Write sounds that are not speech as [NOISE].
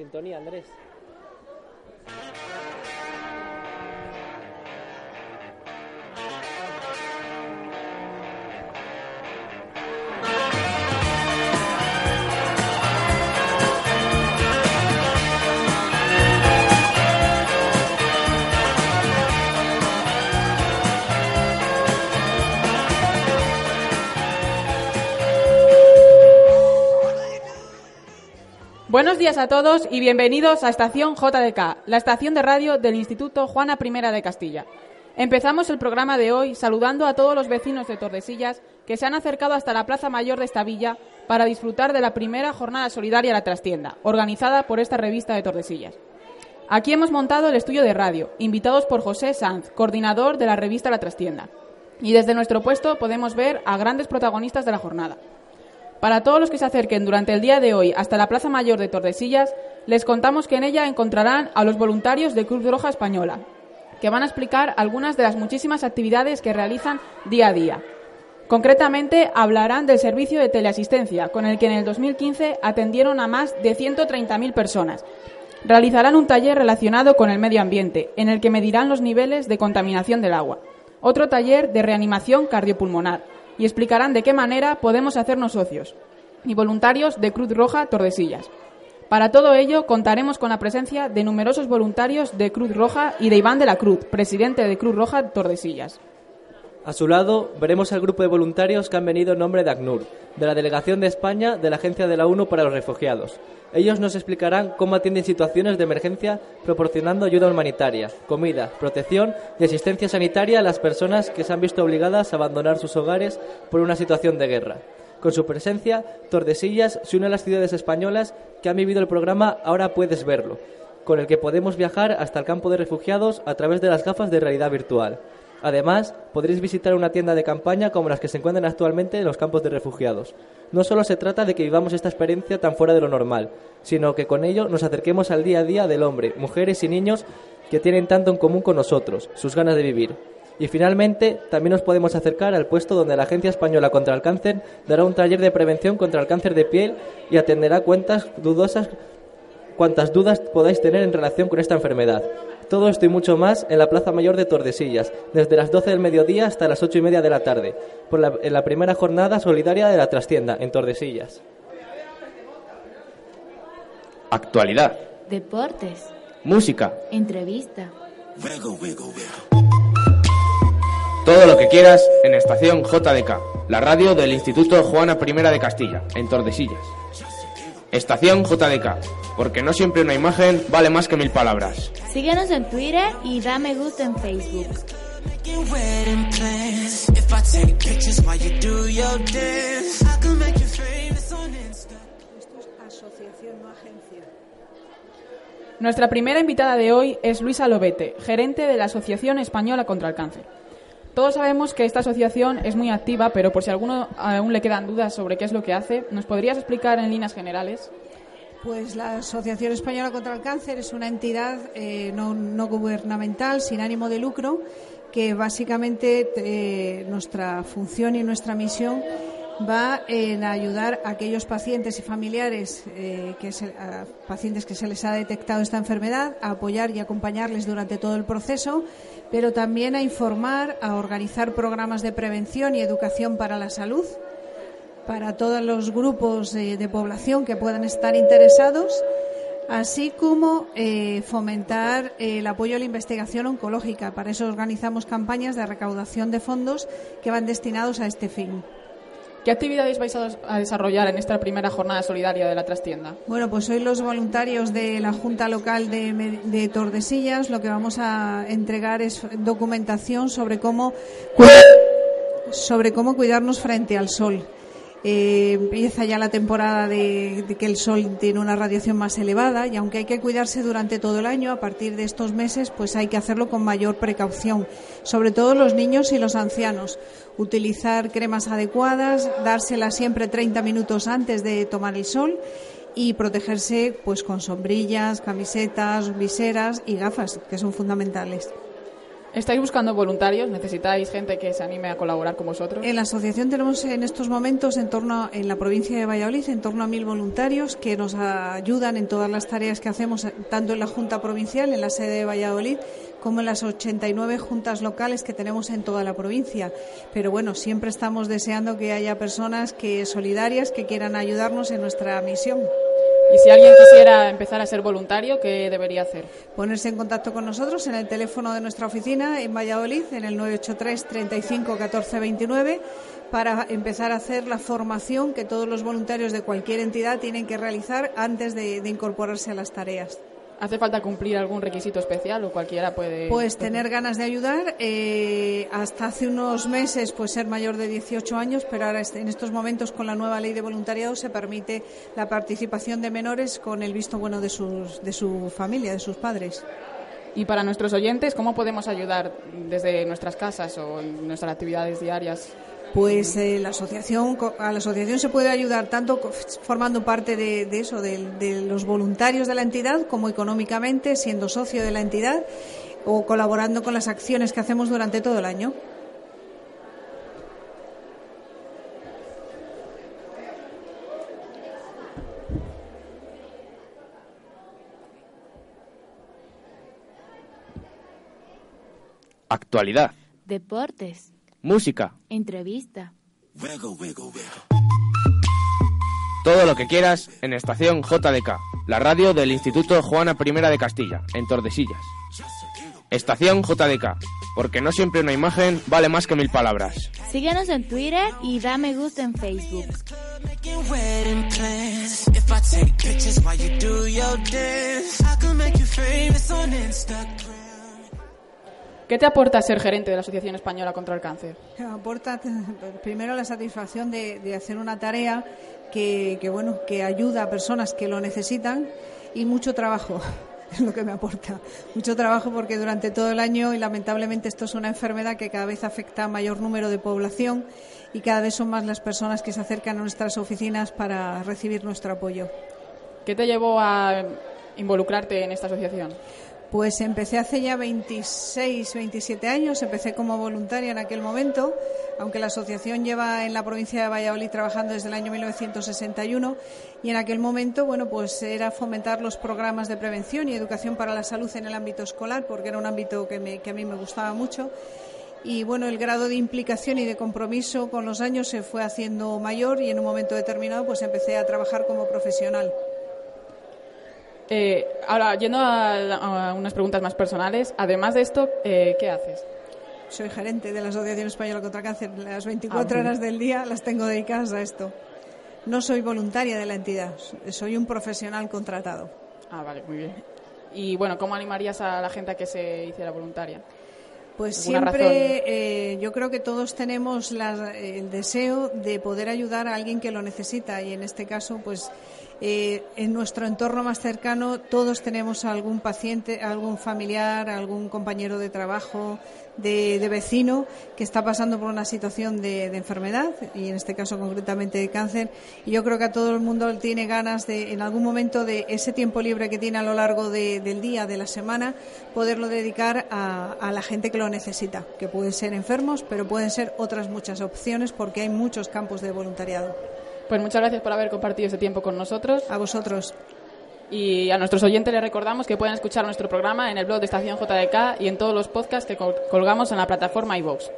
sintonía, Andrés. Buenos días a todos y bienvenidos a Estación JDK, la estación de radio del Instituto Juana I de Castilla. Empezamos el programa de hoy saludando a todos los vecinos de Tordesillas que se han acercado hasta la Plaza Mayor de esta villa para disfrutar de la primera jornada solidaria La Trastienda, organizada por esta revista de Tordesillas. Aquí hemos montado el estudio de radio, invitados por José Sanz, coordinador de la revista La Trastienda. Y desde nuestro puesto podemos ver a grandes protagonistas de la jornada. Para todos los que se acerquen durante el día de hoy hasta la Plaza Mayor de Tordesillas, les contamos que en ella encontrarán a los voluntarios de Cruz Roja Española, que van a explicar algunas de las muchísimas actividades que realizan día a día. Concretamente, hablarán del servicio de teleasistencia, con el que en el 2015 atendieron a más de 130.000 personas. Realizarán un taller relacionado con el medio ambiente, en el que medirán los niveles de contaminación del agua. Otro taller de reanimación cardiopulmonar y explicarán de qué manera podemos hacernos socios y voluntarios de Cruz Roja Tordesillas. Para todo ello contaremos con la presencia de numerosos voluntarios de Cruz Roja y de Iván de la Cruz, presidente de Cruz Roja Tordesillas. A su lado veremos al grupo de voluntarios que han venido en nombre de ACNUR, de la Delegación de España de la Agencia de la ONU para los Refugiados. Ellos nos explicarán cómo atienden situaciones de emergencia proporcionando ayuda humanitaria, comida, protección y asistencia sanitaria a las personas que se han visto obligadas a abandonar sus hogares por una situación de guerra. Con su presencia, Tordesillas se une a las ciudades españolas que han vivido el programa Ahora puedes verlo, con el que podemos viajar hasta el campo de refugiados a través de las gafas de realidad virtual. Además, podréis visitar una tienda de campaña como las que se encuentran actualmente en los campos de refugiados. No solo se trata de que vivamos esta experiencia tan fuera de lo normal, sino que con ello nos acerquemos al día a día del hombre, mujeres y niños que tienen tanto en común con nosotros, sus ganas de vivir. Y finalmente, también nos podemos acercar al puesto donde la Agencia Española contra el Cáncer dará un taller de prevención contra el cáncer de piel y atenderá cuentas dudosas cuantas dudas podáis tener en relación con esta enfermedad. Todo esto y mucho más en la Plaza Mayor de Tordesillas, desde las 12 del mediodía hasta las 8 y media de la tarde, por la, en la primera jornada solidaria de la trastienda en Tordesillas. Actualidad. Deportes. Música. Entrevista. Todo lo que quieras en Estación JDK, la radio del Instituto Juana I de Castilla, en Tordesillas. Estación JDK, porque no siempre una imagen vale más que mil palabras. Síguenos en Twitter y da me gusta en Facebook. Nuestra primera invitada de hoy es Luisa Lobete, gerente de la Asociación Española contra el Cáncer. Todos sabemos que esta asociación es muy activa, pero por si a alguno aún le quedan dudas sobre qué es lo que hace, ¿nos podrías explicar en líneas generales? Pues la Asociación Española contra el Cáncer es una entidad eh, no, no, gubernamental, sin ánimo de lucro, que básicamente eh, nuestra función y nuestra misión va en ayudar a aquellos pacientes y familiares, eh, que pacientes que se les ha detectado esta enfermedad, a apoyar y acompañarles durante todo el proceso, pero también a informar, a organizar programas de prevención y educación para la salud para todos los grupos de, población que puedan estar interesados, así como eh, fomentar eh, el apoyo a la investigación oncológica. Para eso organizamos campañas de recaudación de fondos que van destinados a este fin. ¿Qué actividades vais a desarrollar en esta primera jornada solidaria de la trastienda? Bueno, pues hoy los voluntarios de la Junta Local de, de Tordesillas lo que vamos a entregar es documentación sobre cómo, sobre cómo cuidarnos frente al sol. Eh, empieza ya la temporada de, que el sol tiene una radiación más elevada y aunque hay que cuidarse durante todo el año, a partir de estos meses, pues hay que hacerlo con mayor precaución, sobre todo los niños y los ancianos. Utilizar cremas adecuadas, dárselas siempre 30 minutos antes de tomar el sol y protegerse pues con sombrillas, camisetas, viseras y gafas, que son fundamentales. ¿Estáis buscando voluntarios? ¿Necesitáis gente que se anime a colaborar con vosotros? En la asociación tenemos en estos momentos en torno en la provincia de Valladolid en torno a mil voluntarios que nos ayudan en todas las tareas que hacemos tanto en la Junta Provincial, en la sede de Valladolid, como en las 89 juntas locales que tenemos en toda la provincia. Pero bueno, siempre estamos deseando que haya personas que solidarias que quieran ayudarnos en nuestra misión. Y si alguien quisiera empezar a ser voluntario, ¿qué debería hacer? Ponerse en contacto con nosotros en el teléfono de nuestra oficina en Valladolid, en el 983 35 14 29, para empezar a hacer la formación que todos los voluntarios de cualquier entidad tienen que realizar antes de, de incorporarse a las tareas. ¿Hace falta cumplir algún requisito especial o cualquiera puede...? Pues tener ganas de ayudar. Eh, hasta hace unos meses, pues ser mayor de 18 años, pero ahora en estos momentos con la nueva ley de voluntariado se permite la participación de menores con el visto bueno de, sus, de su familia, de sus padres. Y para nuestros oyentes, ¿cómo podemos ayudar desde nuestras casas o en nuestras actividades diarias? Pues eh, la asociación a la asociación se puede ayudar tanto formando parte de, eso de, los voluntarios de la entidad como económicamente siendo socio de la entidad o colaborando con las acciones que hacemos durante todo el año. Actualidad. Deportes. Música. Entrevista. Todo lo que quieras en Estación JDK, la radio del Instituto Juana I de Castilla, en Tordesillas. Estación JDK, porque no siempre una imagen vale más que mil palabras. Síguenos en Twitter y dame gusto en Facebook. ¿Qué te aporta ser gerente de la Asociación Española contra el Cáncer? Aporta [LAUGHS] primero la satisfacción de, hacer una tarea que, bueno, que ayuda a personas que lo necesitan y mucho trabajo [LAUGHS] es lo que me aporta. Mucho trabajo porque durante todo el año, y lamentablemente esto es una enfermedad que cada vez afecta a mayor número de población y cada vez son más las personas que se acercan a nuestras oficinas para recibir nuestro apoyo. ¿Qué te llevó a involucrarte en esta asociación? Pues empecé hace ya 26, 27 años, empecé como voluntaria en aquel momento, aunque la asociación lleva en la provincia de Valladolid trabajando desde el año 1961 y en aquel momento, bueno, pues era fomentar los programas de prevención y educación para la salud en el ámbito escolar, porque era un ámbito que, que a mí me gustaba mucho. Y bueno, el grado de implicación y de compromiso con los años se fue haciendo mayor y en un momento determinado pues empecé a trabajar como profesional. Eh, ahora, yendo a, unas preguntas más personales, además de esto, eh, ¿qué haces? Soy gerente de la Asociación Española contra el Cáncer. Las 24 ah, horas del día las tengo dedicadas a esto. No soy voluntaria de la entidad, soy un profesional contratado. Ah, vale, muy bien. Y bueno, ¿cómo animarías a la gente a que se hiciera voluntaria? Pues siempre eh, yo creo que todos tenemos el deseo de poder ayudar a alguien que lo necesita y en este caso pues eh, en nuestro entorno más cercano todos tenemos algún paciente, algún familiar, algún compañero de trabajo, de, vecino que está pasando por una situación de, enfermedad y en este caso concretamente de cáncer. Y yo creo que a todo el mundo tiene ganas de, en algún momento de ese tiempo libre que tiene a lo largo del día, de la semana, poderlo dedicar a, a la gente que lo necesita, que pueden ser enfermos, pero pueden ser otras muchas opciones porque hay muchos campos de voluntariado. Pues muchas gracias por haber compartido este tiempo con nosotros. A vosotros. Y a nuestros oyentes les recordamos que pueden escuchar nuestro programa en el blog de Estación JDK y en todos los podcasts que colgamos en la plataforma iVoox.